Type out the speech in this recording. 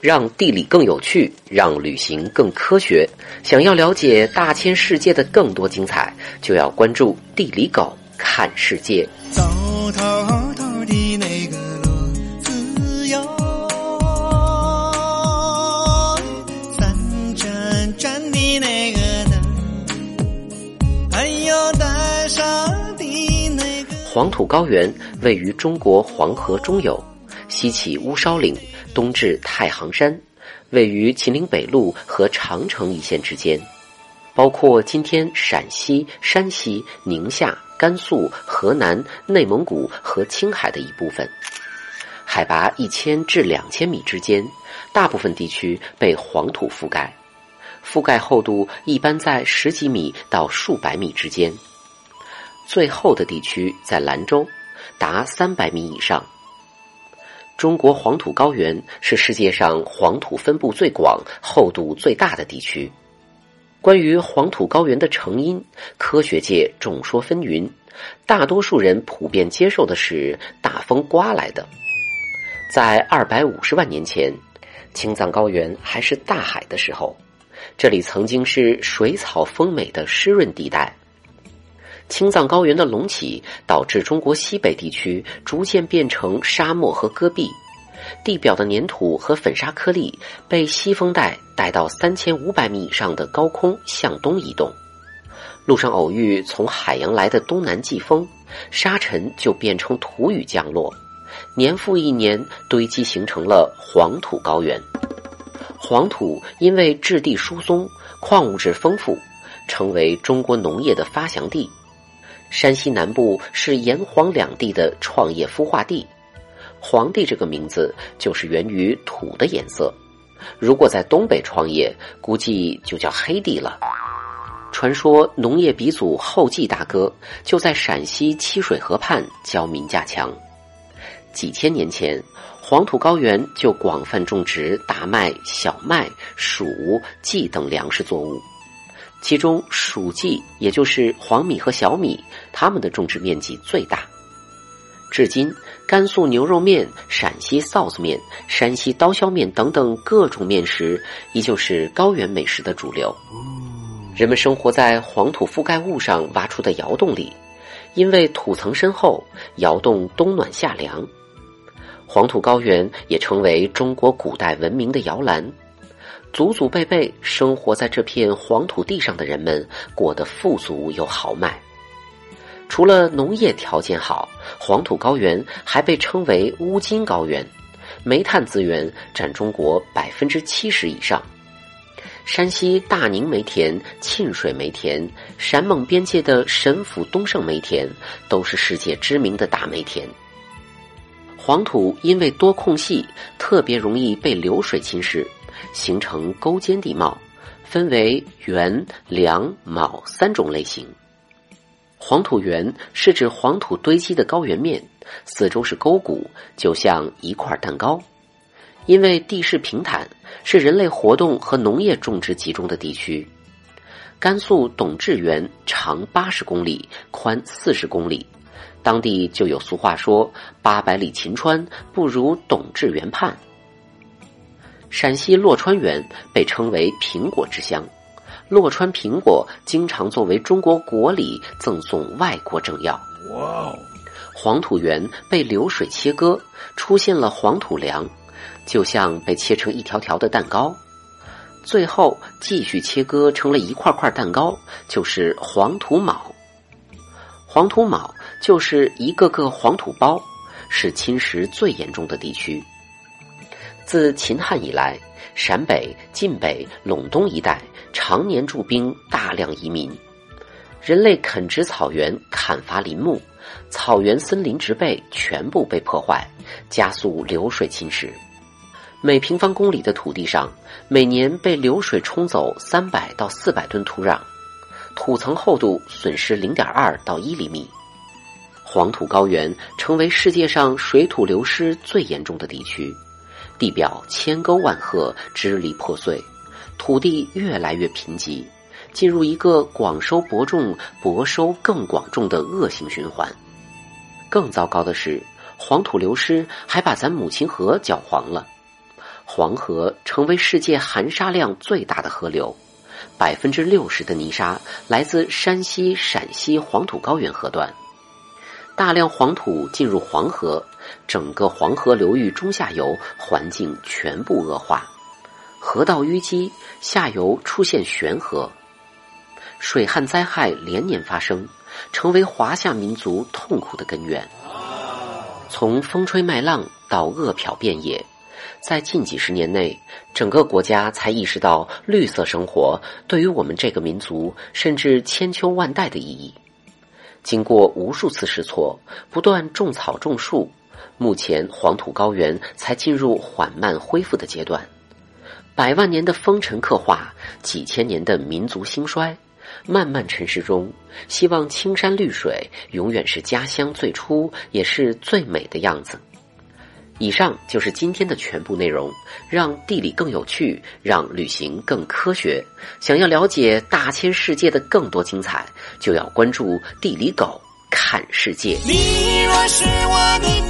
让地理更有趣，让旅行更科学。想要了解大千世界的更多精彩，就要关注地理狗看世界。走透透的那个三盏盏的那个灯，还有带上的那个。黄土高原位于中国黄河中游，西起乌梢岭。东至太行山，位于秦岭北路和长城一线之间，包括今天陕西、山西、宁夏、甘肃、河南、内蒙古和青海的一部分。海拔一千至两千米之间，大部分地区被黄土覆盖，覆盖厚度一般在十几米到数百米之间。最厚的地区在兰州，达三百米以上。中国黄土高原是世界上黄土分布最广、厚度最大的地区。关于黄土高原的成因，科学界众说纷纭。大多数人普遍接受的是大风刮来的。在二百五十万年前，青藏高原还是大海的时候，这里曾经是水草丰美的湿润地带。青藏高原的隆起，导致中国西北地区逐渐变成沙漠和戈壁，地表的粘土和粉沙颗粒被西风带带到三千五百米以上的高空向东移动。路上偶遇从海洋来的东南季风，沙尘就变成土雨降落，年复一年堆积，形成了黄土高原。黄土因为质地疏松、矿物质丰富，成为中国农业的发祥地。山西南部是炎黄两地的创业孵化地，黄地这个名字就是源于土的颜色。如果在东北创业，估计就叫黑地了。传说农业鼻祖后继大哥就在陕西七水河畔教民家墙。几千年前，黄土高原就广泛种植大麦、小麦、黍、稷等粮食作物。其中，黍稷也就是黄米和小米，它们的种植面积最大。至今，甘肃牛肉面、陕西臊子面、山西刀削面等等各种面食，依旧是高原美食的主流。人们生活在黄土覆盖物上挖出的窑洞里，因为土层深厚，窑洞冬暖夏凉。黄土高原也成为中国古代文明的摇篮。祖祖辈辈生活在这片黄土地上的人们过得富足又豪迈。除了农业条件好，黄土高原还被称为乌金高原，煤炭资源占中国百分之七十以上。山西大宁煤田、沁水煤田、陕蒙边界的神府东胜煤田都是世界知名的大煤田。黄土因为多空隙，特别容易被流水侵蚀。形成沟间地貌，分为圆、梁、卯三种类型。黄土圆是指黄土堆积的高原面，四周是沟谷，就像一块蛋糕。因为地势平坦，是人类活动和农业种植集中的地区。甘肃董志原长八十公里，宽四十公里，当地就有俗话说：“八百里秦川，不如董志原畔。”陕西洛川园被称为“苹果之乡”，洛川苹果经常作为中国国礼赠送外国政要。哇哦！黄土源被流水切割，出现了黄土梁，就像被切成一条条的蛋糕。最后继续切割成了一块块蛋糕，就是黄土卯。黄土卯就是一个个黄土包，是侵蚀最严重的地区。自秦汉以来，陕北、晋北、陇东一带常年驻兵大量移民，人类垦殖草原、砍伐林木，草原森林植被全部被破坏，加速流水侵蚀。每平方公里的土地上，每年被流水冲走三百到四百吨土壤，土层厚度损失零点二到一厘米。黄土高原成为世界上水土流失最严重的地区。地表千沟万壑，支离破碎，土地越来越贫瘠，进入一个广收薄种、薄收更广种的恶性循环。更糟糕的是，黄土流失还把咱母亲河搅黄了。黄河成为世界含沙量最大的河流，百分之六十的泥沙来自山西、陕西黄土高原河段。大量黄土进入黄河，整个黄河流域中下游环境全部恶化，河道淤积，下游出现悬河，水旱灾害连年发生，成为华夏民族痛苦的根源。从风吹麦浪到饿殍遍野。在近几十年内，整个国家才意识到绿色生活对于我们这个民族甚至千秋万代的意义。经过无数次试错，不断种草种树，目前黄土高原才进入缓慢恢复的阶段。百万年的风尘刻画，几千年的民族兴衰，漫漫尘世中，希望青山绿水永远是家乡最初也是最美的样子。以上就是今天的全部内容，让地理更有趣，让旅行更科学。想要了解大千世界的更多精彩，就要关注地理狗看世界。你若是我的。